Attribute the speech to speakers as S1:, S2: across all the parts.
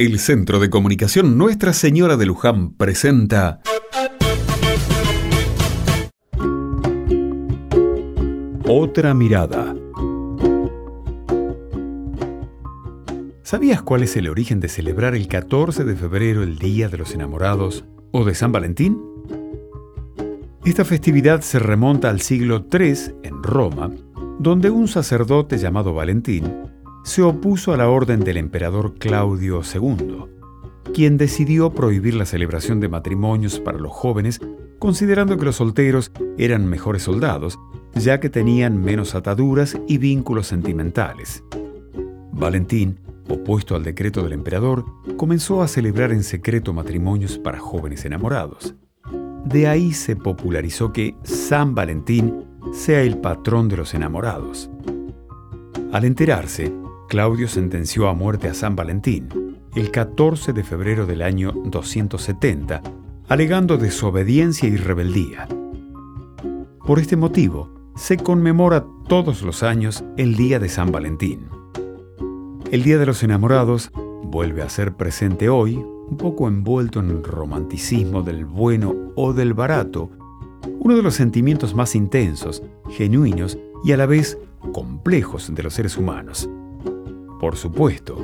S1: El Centro de Comunicación Nuestra Señora de Luján presenta Otra mirada. ¿Sabías cuál es el origen de celebrar el 14 de febrero el Día de los Enamorados o de San Valentín? Esta festividad se remonta al siglo III en Roma, donde un sacerdote llamado Valentín se opuso a la orden del emperador Claudio II, quien decidió prohibir la celebración de matrimonios para los jóvenes, considerando que los solteros eran mejores soldados, ya que tenían menos ataduras y vínculos sentimentales. Valentín, opuesto al decreto del emperador, comenzó a celebrar en secreto matrimonios para jóvenes enamorados. De ahí se popularizó que San Valentín sea el patrón de los enamorados. Al enterarse, Claudio sentenció a muerte a San Valentín el 14 de febrero del año 270, alegando desobediencia y rebeldía. Por este motivo, se conmemora todos los años el Día de San Valentín. El Día de los Enamorados vuelve a ser presente hoy, un poco envuelto en el romanticismo del bueno o del barato, uno de los sentimientos más intensos, genuinos y a la vez complejos de los seres humanos. Por supuesto,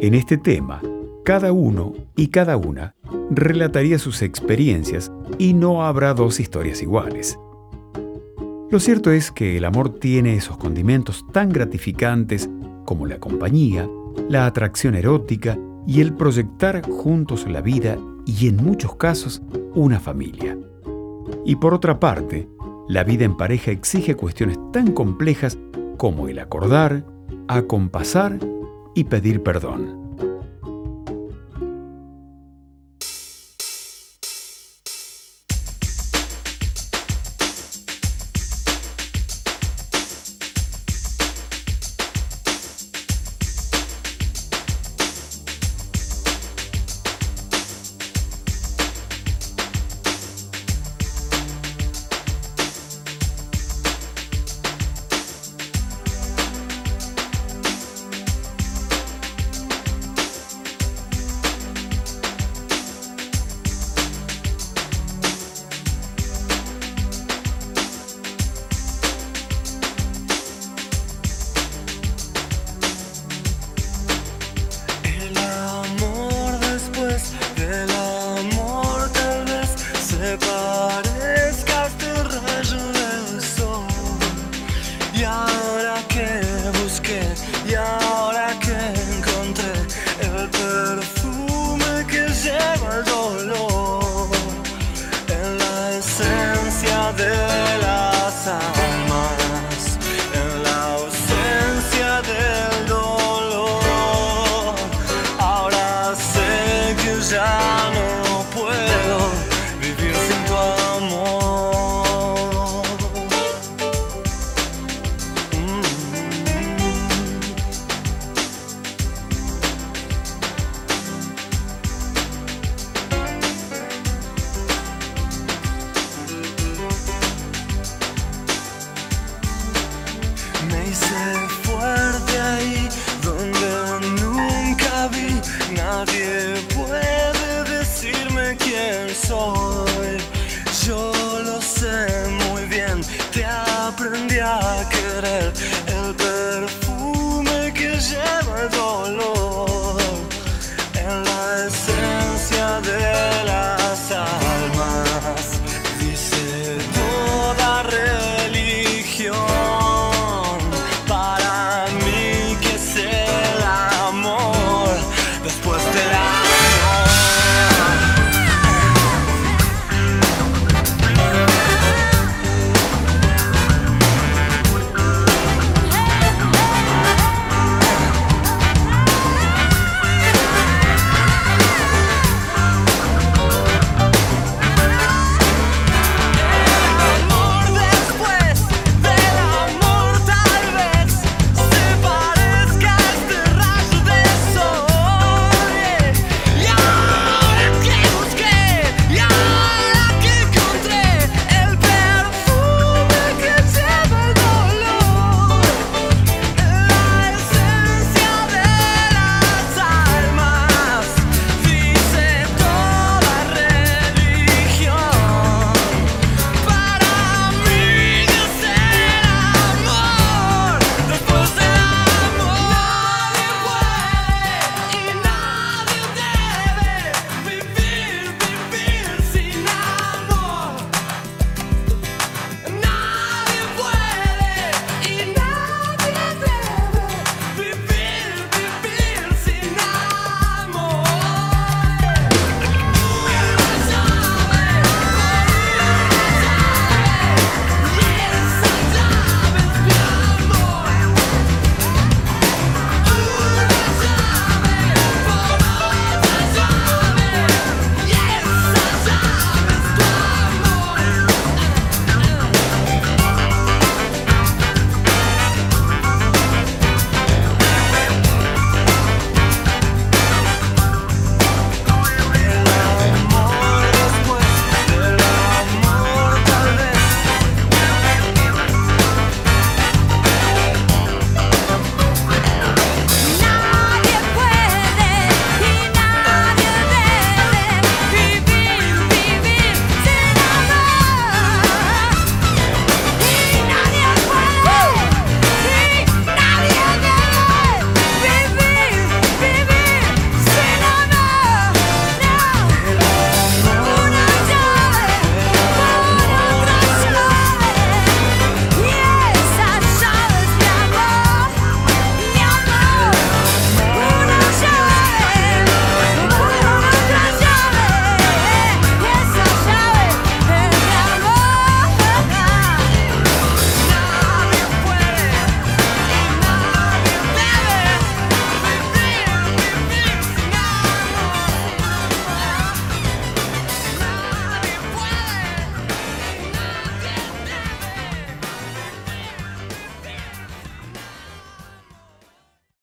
S1: en este tema, cada uno y cada una relataría sus experiencias y no habrá dos historias iguales. Lo cierto es que el amor tiene esos condimentos tan gratificantes como la compañía, la atracción erótica y el proyectar juntos la vida y en muchos casos una familia. Y por otra parte, la vida en pareja exige cuestiones tan complejas como el acordar, acompasar y pedir perdón.
S2: Yo